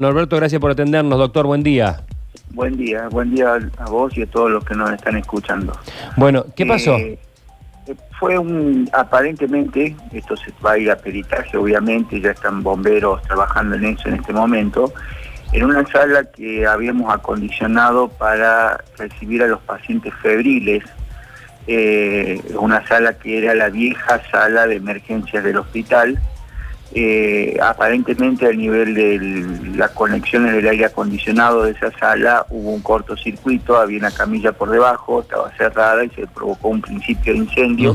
Norberto, gracias por atendernos, doctor. Buen día. Buen día, buen día a vos y a todos los que nos están escuchando. Bueno, ¿qué pasó? Eh, fue un, aparentemente, esto se va a ir a peritaje, obviamente, ya están bomberos trabajando en eso en este momento, en una sala que habíamos acondicionado para recibir a los pacientes febriles, eh, una sala que era la vieja sala de emergencias del hospital, eh, aparentemente a nivel de las conexiones del aire acondicionado de esa sala hubo un cortocircuito, había una camilla por debajo, estaba cerrada y se provocó un principio de incendio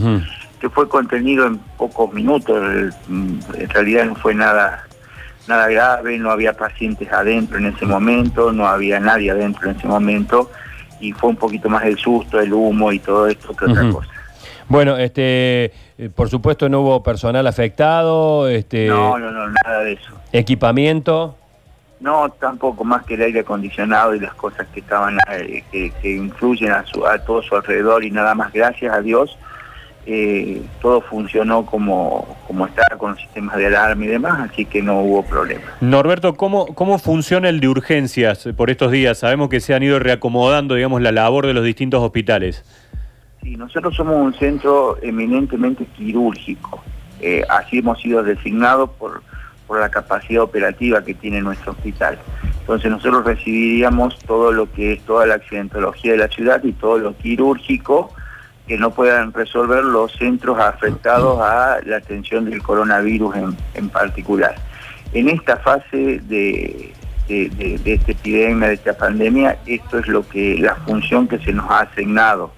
que fue contenido en pocos minutos, en realidad no fue nada nada grave, no había pacientes adentro en ese momento, no había nadie adentro en ese momento y fue un poquito más el susto, el humo y todo esto que otra cosa. Bueno, este, eh, por supuesto no hubo personal afectado. Este, no, no, no, nada de eso. ¿Equipamiento? No, tampoco, más que el aire acondicionado y las cosas que estaban, eh, que, influyen a, su, a todo su alrededor y nada más, gracias a Dios, eh, todo funcionó como, como estaba con los sistemas de alarma y demás, así que no hubo problema. Norberto, ¿cómo, ¿cómo funciona el de urgencias por estos días? Sabemos que se han ido reacomodando, digamos, la labor de los distintos hospitales. Sí, nosotros somos un centro eminentemente quirúrgico. Eh, así hemos sido designados por, por la capacidad operativa que tiene nuestro hospital. Entonces nosotros recibiríamos todo lo que es toda la accidentología de la ciudad y todo lo quirúrgico que no puedan resolver los centros afectados a la atención del coronavirus en, particular. En esta fase de, de, de, esta epidemia, de esta pandemia, esto es lo que la función que se nos ha asignado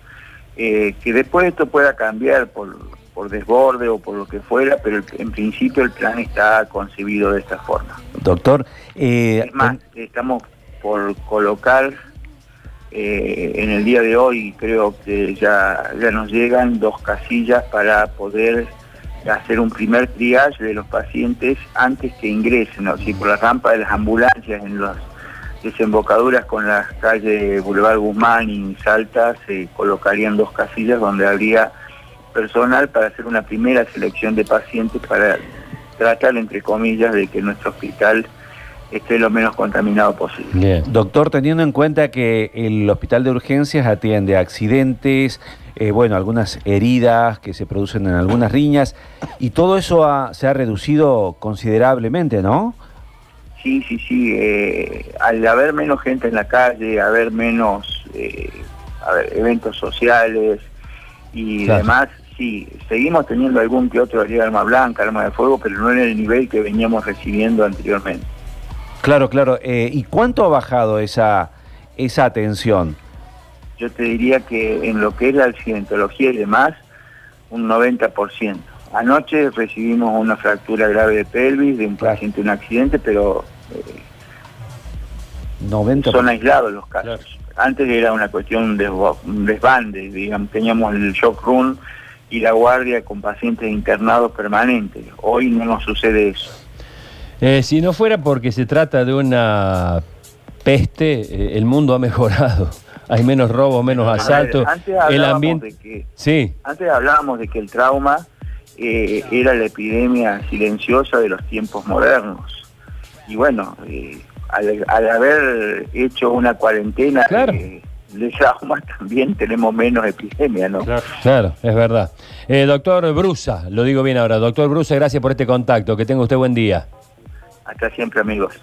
eh, que después esto pueda cambiar por, por desborde o por lo que fuera, pero en principio el plan está concebido de esta forma. Doctor, eh, es más, estamos por colocar eh, en el día de hoy, creo que ya, ya nos llegan dos casillas para poder hacer un primer triage de los pacientes antes que ingresen, o por la rampa de las ambulancias en los desembocaduras con las calles Boulevard Guzmán y Salta se colocarían dos casillas donde habría personal para hacer una primera selección de pacientes para tratar, entre comillas, de que nuestro hospital esté lo menos contaminado posible. Doctor, teniendo en cuenta que el hospital de urgencias atiende accidentes, eh, bueno, algunas heridas que se producen en algunas riñas, y todo eso se ha reducido considerablemente, ¿no? Sí, sí, sí. Eh, al haber menos gente en la calle, haber menos eh, eventos sociales y demás, sí, seguimos teniendo algún que otro de arma blanca, arma de fuego, pero no en el nivel que veníamos recibiendo anteriormente. Claro, claro. Eh, ¿Y cuánto ha bajado esa, esa atención? Yo te diría que en lo que es la accidentología y demás, un 90%. Anoche recibimos una fractura grave de pelvis de un paciente en un accidente, pero 90 son aislados los casos. Antes era una cuestión de desbande, digamos, teníamos el shock room y la guardia con pacientes internados permanentes. Hoy no nos sucede eso. Eh, si no fuera porque se trata de una peste, eh, el mundo ha mejorado. Hay menos robo, menos asaltos. el ambiente. que, sí. Antes hablábamos de que el trauma eh, era la epidemia silenciosa de los tiempos modernos. Y bueno, al, haber hecho una cuarentena claro. eh, de también tenemos menos epidemia, ¿no? Claro, es verdad. Eh, doctor Brusa, lo digo bien ahora, doctor Brusa, gracias por este contacto, que tenga usted buen día. Hasta siempre, amigos.